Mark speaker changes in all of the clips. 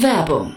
Speaker 1: Werbung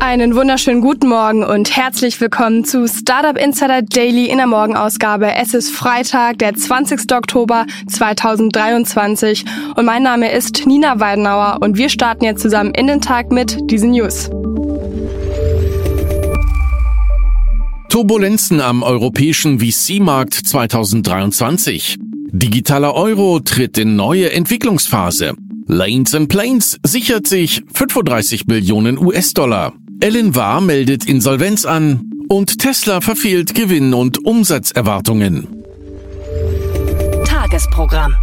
Speaker 2: Einen wunderschönen guten Morgen und herzlich willkommen zu Startup Insider Daily in der Morgenausgabe. Es ist Freitag, der 20. Oktober 2023 und mein Name ist Nina Weidenauer und wir starten jetzt zusammen in den Tag mit diesen News.
Speaker 3: Turbulenzen am europäischen VC-Markt 2023. Digitaler Euro tritt in neue Entwicklungsphase. Lanes and Planes sichert sich 35 Millionen US-Dollar. Ellen War meldet Insolvenz an und Tesla verfehlt Gewinn- und Umsatzerwartungen.
Speaker 4: Tagesprogramm.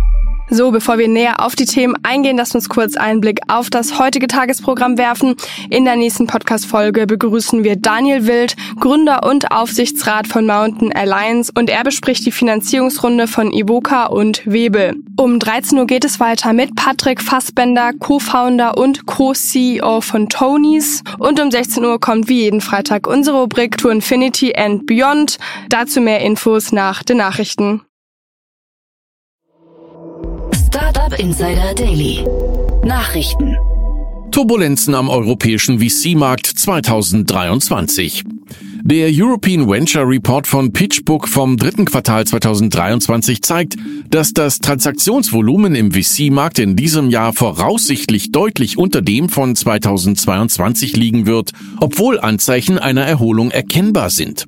Speaker 2: So, bevor wir näher auf die Themen eingehen, lasst uns kurz einen Blick auf das heutige Tagesprogramm werfen. In der nächsten Podcast-Folge begrüßen wir Daniel Wild, Gründer und Aufsichtsrat von Mountain Alliance und er bespricht die Finanzierungsrunde von Ivoca und Webel. Um 13 Uhr geht es weiter mit Patrick Fassbender, Co-Founder und Co-CEO von Tonys und um 16 Uhr kommt wie jeden Freitag unsere Rubrik To Infinity and Beyond. Dazu mehr Infos nach den Nachrichten.
Speaker 4: Startup Insider Daily. Nachrichten.
Speaker 3: Turbulenzen am europäischen VC-Markt 2023. Der European Venture Report von PitchBook vom dritten Quartal 2023 zeigt, dass das Transaktionsvolumen im VC-Markt in diesem Jahr voraussichtlich deutlich unter dem von 2022 liegen wird, obwohl Anzeichen einer Erholung erkennbar sind.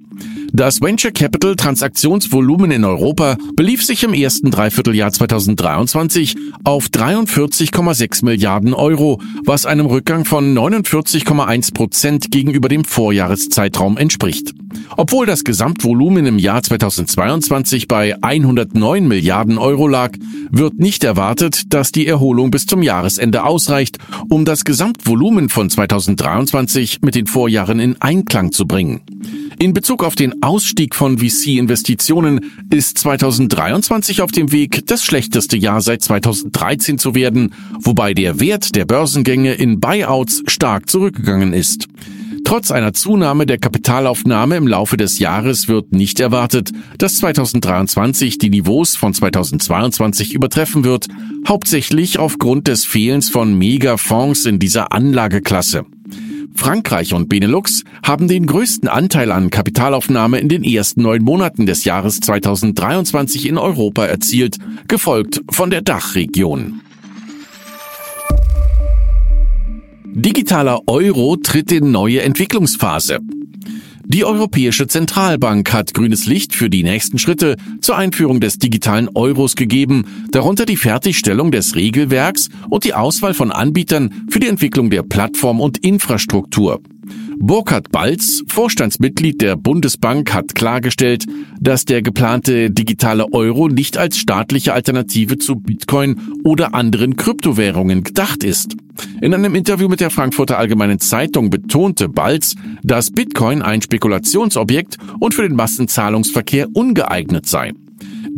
Speaker 3: Das Venture Capital Transaktionsvolumen in Europa belief sich im ersten Dreivierteljahr 2023 auf 43,6 Milliarden Euro, was einem Rückgang von 49,1 Prozent gegenüber dem Vorjahreszeitraum entspricht. Obwohl das Gesamtvolumen im Jahr 2022 bei 109 Milliarden Euro lag, wird nicht erwartet, dass die Erholung bis zum Jahresende ausreicht, um das Gesamtvolumen von 2023 mit den Vorjahren in Einklang zu bringen. In Bezug auf den Ausstieg von VC-Investitionen ist 2023 auf dem Weg, das schlechteste Jahr seit 2013 zu werden, wobei der Wert der Börsengänge in Buyouts stark zurückgegangen ist. Trotz einer Zunahme der Kapitalaufnahme im Laufe des Jahres wird nicht erwartet, dass 2023 die Niveaus von 2022 übertreffen wird, hauptsächlich aufgrund des Fehlens von Megafonds in dieser Anlageklasse. Frankreich und Benelux haben den größten Anteil an Kapitalaufnahme in den ersten neun Monaten des Jahres 2023 in Europa erzielt, gefolgt von der Dachregion. Digitaler Euro tritt in neue Entwicklungsphase. Die Europäische Zentralbank hat grünes Licht für die nächsten Schritte zur Einführung des digitalen Euros gegeben, darunter die Fertigstellung des Regelwerks und die Auswahl von Anbietern für die Entwicklung der Plattform und Infrastruktur. Burkhard Balz, Vorstandsmitglied der Bundesbank, hat klargestellt, dass der geplante digitale Euro nicht als staatliche Alternative zu Bitcoin oder anderen Kryptowährungen gedacht ist. In einem Interview mit der Frankfurter Allgemeinen Zeitung betonte Balz, dass Bitcoin ein Spekulationsobjekt und für den Massenzahlungsverkehr ungeeignet sei.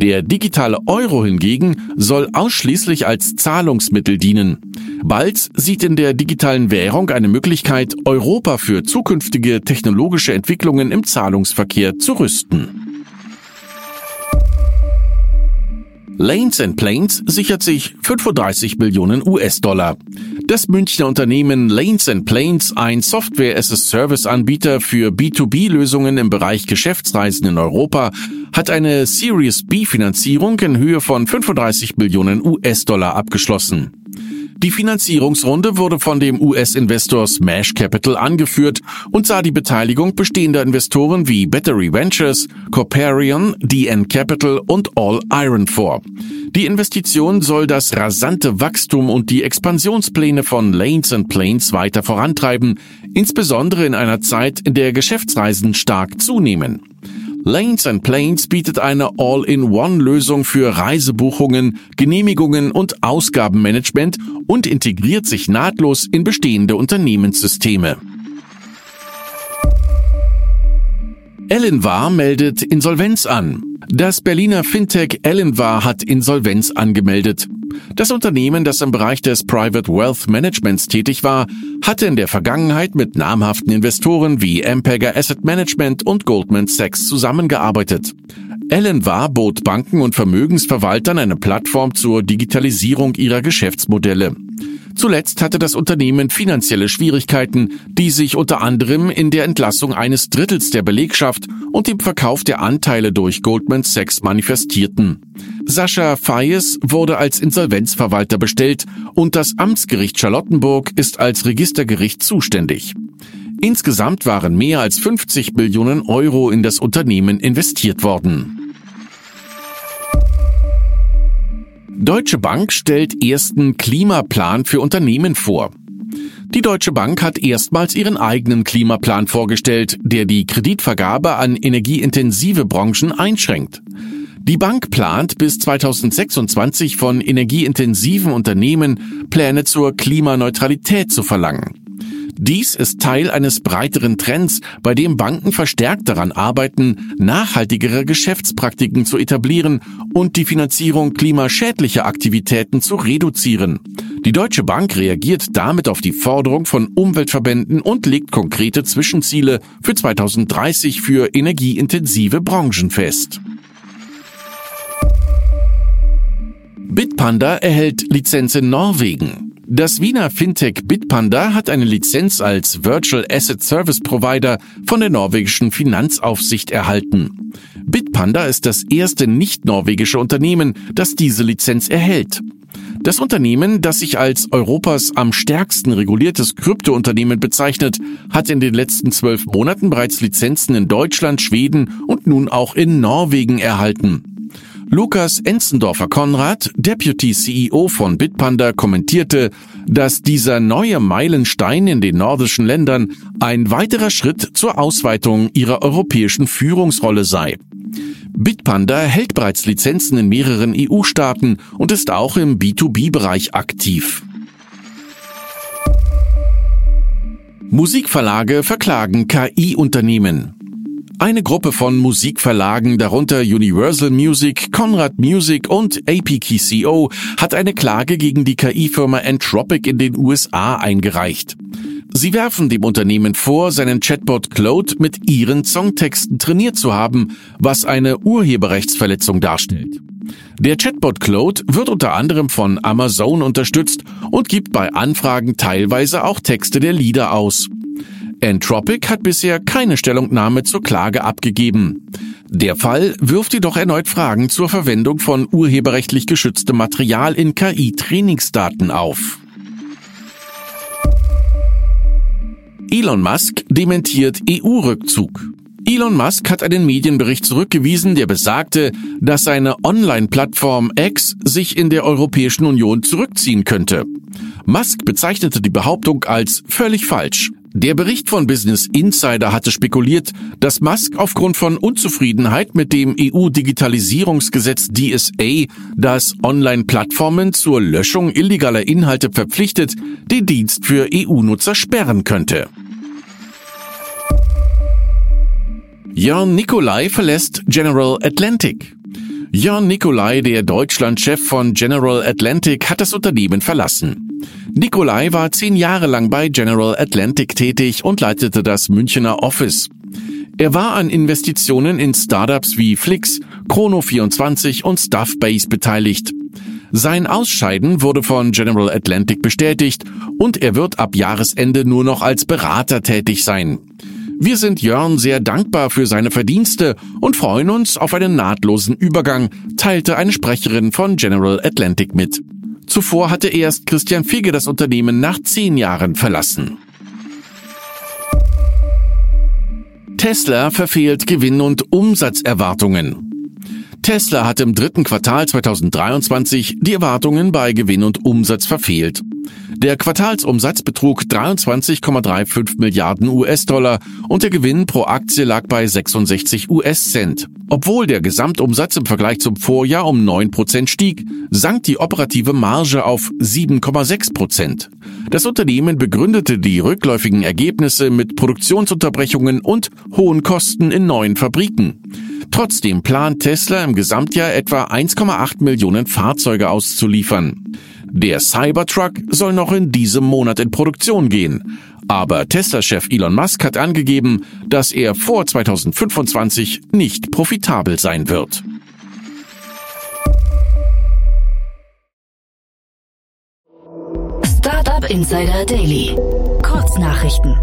Speaker 3: Der digitale Euro hingegen soll ausschließlich als Zahlungsmittel dienen. Balz sieht in der digitalen Währung eine Möglichkeit, Europa für zukünftige technologische Entwicklungen im Zahlungsverkehr zu rüsten. Lanes and Planes sichert sich 35 Millionen US-Dollar. Das Münchner Unternehmen Lanes and Planes, ein Software-as-a-Service-Anbieter für B2B-Lösungen im Bereich Geschäftsreisen in Europa, hat eine Series B-Finanzierung in Höhe von 35 Millionen US-Dollar abgeschlossen. Die Finanzierungsrunde wurde von dem US-Investor Smash Capital angeführt und sah die Beteiligung bestehender Investoren wie Battery Ventures, Corparion, DN Capital und All Iron vor. Die Investition soll das rasante Wachstum und die Expansionspläne von Lanes and Planes weiter vorantreiben, insbesondere in einer Zeit, in der Geschäftsreisen stark zunehmen. Lanes and Planes bietet eine All-in-One-Lösung für Reisebuchungen, Genehmigungen und Ausgabenmanagement und integriert sich nahtlos in bestehende Unternehmenssysteme. Ellenvar meldet Insolvenz an. Das Berliner Fintech Ellenvar hat Insolvenz angemeldet. Das Unternehmen, das im Bereich des Private Wealth Managements tätig war, hatte in der Vergangenheit mit namhaften Investoren wie Ampega Asset Management und Goldman Sachs zusammengearbeitet. Ellenvar bot Banken und Vermögensverwaltern eine Plattform zur Digitalisierung ihrer Geschäftsmodelle. Zuletzt hatte das Unternehmen finanzielle Schwierigkeiten, die sich unter anderem in der Entlassung eines Drittels der Belegschaft und dem Verkauf der Anteile durch Goldman Sachs manifestierten. Sascha Fayes wurde als Insolvenzverwalter bestellt und das Amtsgericht Charlottenburg ist als Registergericht zuständig. Insgesamt waren mehr als 50 Millionen Euro in das Unternehmen investiert worden. Deutsche Bank stellt ersten Klimaplan für Unternehmen vor. Die Deutsche Bank hat erstmals ihren eigenen Klimaplan vorgestellt, der die Kreditvergabe an energieintensive Branchen einschränkt. Die Bank plant bis 2026 von energieintensiven Unternehmen Pläne zur Klimaneutralität zu verlangen. Dies ist Teil eines breiteren Trends, bei dem Banken verstärkt daran arbeiten, nachhaltigere Geschäftspraktiken zu etablieren und die Finanzierung klimaschädlicher Aktivitäten zu reduzieren. Die Deutsche Bank reagiert damit auf die Forderung von Umweltverbänden und legt konkrete Zwischenziele für 2030 für energieintensive Branchen fest. Bitpanda erhält Lizenz in Norwegen. Das Wiener Fintech Bitpanda hat eine Lizenz als Virtual Asset Service Provider von der norwegischen Finanzaufsicht erhalten. Bitpanda ist das erste nicht-norwegische Unternehmen, das diese Lizenz erhält. Das Unternehmen, das sich als Europas am stärksten reguliertes Kryptounternehmen bezeichnet, hat in den letzten zwölf Monaten bereits Lizenzen in Deutschland, Schweden und nun auch in Norwegen erhalten. Lukas Enzendorfer Konrad, Deputy CEO von Bitpanda, kommentierte, dass dieser neue Meilenstein in den nordischen Ländern ein weiterer Schritt zur Ausweitung ihrer europäischen Führungsrolle sei. Bitpanda hält bereits Lizenzen in mehreren EU-Staaten und ist auch im B2B-Bereich aktiv. Musikverlage verklagen KI-Unternehmen. Eine Gruppe von Musikverlagen, darunter Universal Music, Conrad Music und APKCO, hat eine Klage gegen die KI-Firma Entropic in den USA eingereicht. Sie werfen dem Unternehmen vor, seinen Chatbot Claude mit ihren Songtexten trainiert zu haben, was eine Urheberrechtsverletzung darstellt. Der Chatbot Claude wird unter anderem von Amazon unterstützt und gibt bei Anfragen teilweise auch Texte der Lieder aus. Entropic hat bisher keine Stellungnahme zur Klage abgegeben. Der Fall wirft jedoch erneut Fragen zur Verwendung von urheberrechtlich geschütztem Material in KI-Trainingsdaten auf. Elon Musk dementiert EU-Rückzug. Elon Musk hat einen Medienbericht zurückgewiesen, der besagte, dass seine Online-Plattform X sich in der Europäischen Union zurückziehen könnte. Musk bezeichnete die Behauptung als völlig falsch. Der Bericht von Business Insider hatte spekuliert, dass Musk aufgrund von Unzufriedenheit mit dem EU-Digitalisierungsgesetz DSA, das Online-Plattformen zur Löschung illegaler Inhalte verpflichtet, den Dienst für EU-Nutzer sperren könnte. Jörn Nikolai verlässt General Atlantic. Jörn Nikolai, der Deutschlandchef von General Atlantic, hat das Unternehmen verlassen. Nikolai war zehn Jahre lang bei General Atlantic tätig und leitete das Münchner Office. Er war an Investitionen in Startups wie Flix, Chrono24 und Stuffbase beteiligt. Sein Ausscheiden wurde von General Atlantic bestätigt und er wird ab Jahresende nur noch als Berater tätig sein. Wir sind Jörn sehr dankbar für seine Verdienste und freuen uns auf einen nahtlosen Übergang, teilte eine Sprecherin von General Atlantic mit. Zuvor hatte erst Christian Figge das Unternehmen nach zehn Jahren verlassen. Tesla verfehlt Gewinn- und Umsatzerwartungen. Tesla hat im dritten Quartal 2023 die Erwartungen bei Gewinn und Umsatz verfehlt. Der Quartalsumsatz betrug 23,35 Milliarden US-Dollar und der Gewinn pro Aktie lag bei 66 US-Cent. Obwohl der Gesamtumsatz im Vergleich zum Vorjahr um 9 Prozent stieg, sank die operative Marge auf 7,6 Prozent. Das Unternehmen begründete die rückläufigen Ergebnisse mit Produktionsunterbrechungen und hohen Kosten in neuen Fabriken. Trotzdem plant Tesla im Gesamtjahr etwa 1,8 Millionen Fahrzeuge auszuliefern. Der Cybertruck soll noch in diesem Monat in Produktion gehen. Aber Tesla-Chef Elon Musk hat angegeben, dass er vor 2025 nicht profitabel sein wird.
Speaker 4: Startup Insider Daily. Kurznachrichten.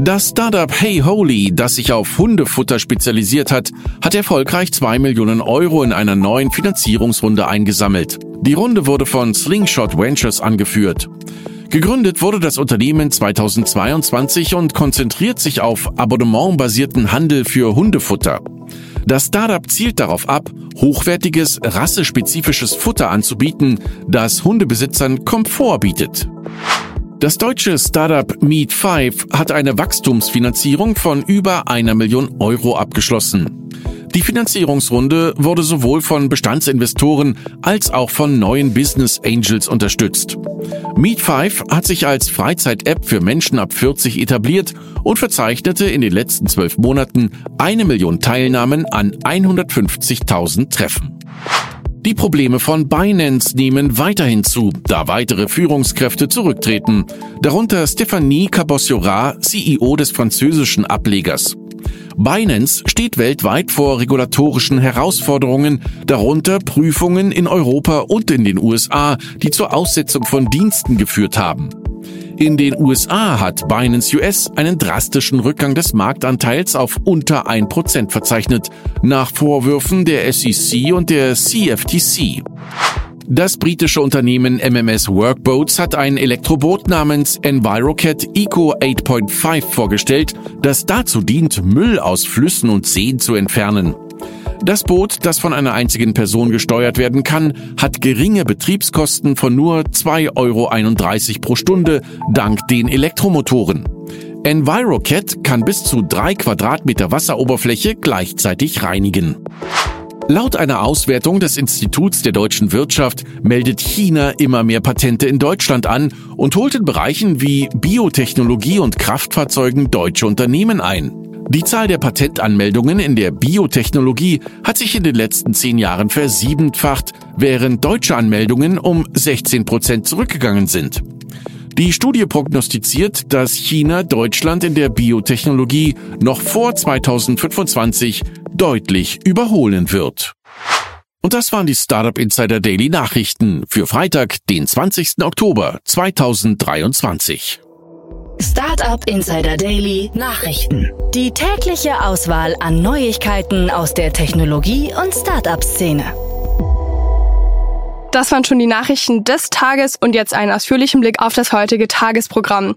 Speaker 3: Das Startup Hey Holy, das sich auf Hundefutter spezialisiert hat, hat erfolgreich zwei Millionen Euro in einer neuen Finanzierungsrunde eingesammelt. Die Runde wurde von Slingshot Ventures angeführt. Gegründet wurde das Unternehmen 2022 und konzentriert sich auf abonnementbasierten Handel für Hundefutter. Das Startup zielt darauf ab, hochwertiges, rassespezifisches Futter anzubieten, das Hundebesitzern Komfort bietet. Das deutsche Startup Meat5 hat eine Wachstumsfinanzierung von über einer Million Euro abgeschlossen. Die Finanzierungsrunde wurde sowohl von Bestandsinvestoren als auch von neuen Business Angels unterstützt. Meat5 hat sich als Freizeit-App für Menschen ab 40 etabliert und verzeichnete in den letzten zwölf Monaten eine Million Teilnahmen an 150.000 Treffen. Die Probleme von Binance nehmen weiterhin zu, da weitere Führungskräfte zurücktreten, darunter Stephanie Cabossiora, CEO des französischen Ablegers. Binance steht weltweit vor regulatorischen Herausforderungen, darunter Prüfungen in Europa und in den USA, die zur Aussetzung von Diensten geführt haben. In den USA hat Binance US einen drastischen Rückgang des Marktanteils auf unter 1% verzeichnet, nach Vorwürfen der SEC und der CFTC. Das britische Unternehmen MMS Workboats hat ein Elektroboot namens EnviroCat Eco 8.5 vorgestellt, das dazu dient, Müll aus Flüssen und Seen zu entfernen. Das Boot, das von einer einzigen Person gesteuert werden kann, hat geringe Betriebskosten von nur 2,31 Euro pro Stunde dank den Elektromotoren. EnviroCat kann bis zu drei Quadratmeter Wasseroberfläche gleichzeitig reinigen. Laut einer Auswertung des Instituts der deutschen Wirtschaft meldet China immer mehr Patente in Deutschland an und holt in Bereichen wie Biotechnologie und Kraftfahrzeugen deutsche Unternehmen ein. Die Zahl der Patentanmeldungen in der Biotechnologie hat sich in den letzten zehn Jahren versiebenfacht, während deutsche Anmeldungen um 16 Prozent zurückgegangen sind. Die Studie prognostiziert, dass China Deutschland in der Biotechnologie noch vor 2025 deutlich überholen wird. Und das waren die Startup Insider Daily Nachrichten für Freitag, den 20. Oktober 2023.
Speaker 4: Startup Insider Daily Nachrichten. Die tägliche Auswahl an Neuigkeiten aus der Technologie- und Startup-Szene.
Speaker 2: Das waren schon die Nachrichten des Tages und jetzt einen ausführlichen Blick auf das heutige Tagesprogramm.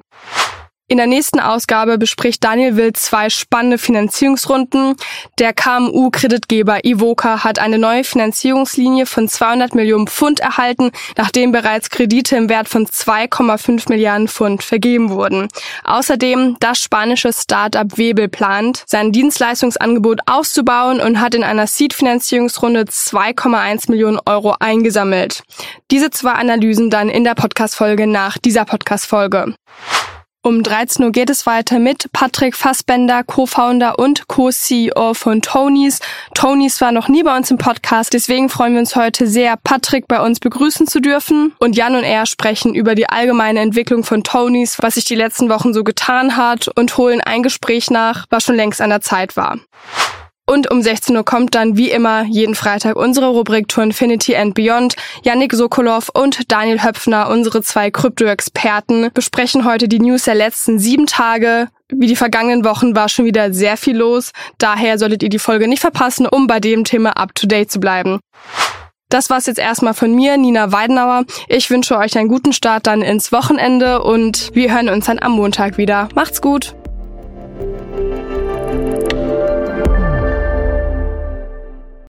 Speaker 2: In der nächsten Ausgabe bespricht Daniel Wild zwei spannende Finanzierungsrunden. Der KMU-Kreditgeber Ivoca hat eine neue Finanzierungslinie von 200 Millionen Pfund erhalten, nachdem bereits Kredite im Wert von 2,5 Milliarden Pfund vergeben wurden. Außerdem das spanische Startup Webel plant, sein Dienstleistungsangebot auszubauen und hat in einer Seed-Finanzierungsrunde 2,1 Millionen Euro eingesammelt. Diese zwei Analysen dann in der Podcast-Folge nach dieser Podcast-Folge. Um 13 Uhr geht es weiter mit Patrick Fassbender, Co-Founder und Co-CEO von Tonys. Tonys war noch nie bei uns im Podcast, deswegen freuen wir uns heute sehr, Patrick bei uns begrüßen zu dürfen. Und Jan und er sprechen über die allgemeine Entwicklung von Tonys, was sich die letzten Wochen so getan hat und holen ein Gespräch nach, was schon längst an der Zeit war. Und um 16 Uhr kommt dann wie immer jeden Freitag unsere Rubrik To Infinity and Beyond. Yannick Sokolov und Daniel Höpfner, unsere zwei Krypto-Experten, besprechen heute die News der letzten sieben Tage. Wie die vergangenen Wochen war schon wieder sehr viel los. Daher solltet ihr die Folge nicht verpassen, um bei dem Thema up to date zu bleiben. Das war's jetzt erstmal von mir, Nina Weidenauer. Ich wünsche euch einen guten Start dann ins Wochenende und wir hören uns dann am Montag wieder. Macht's gut!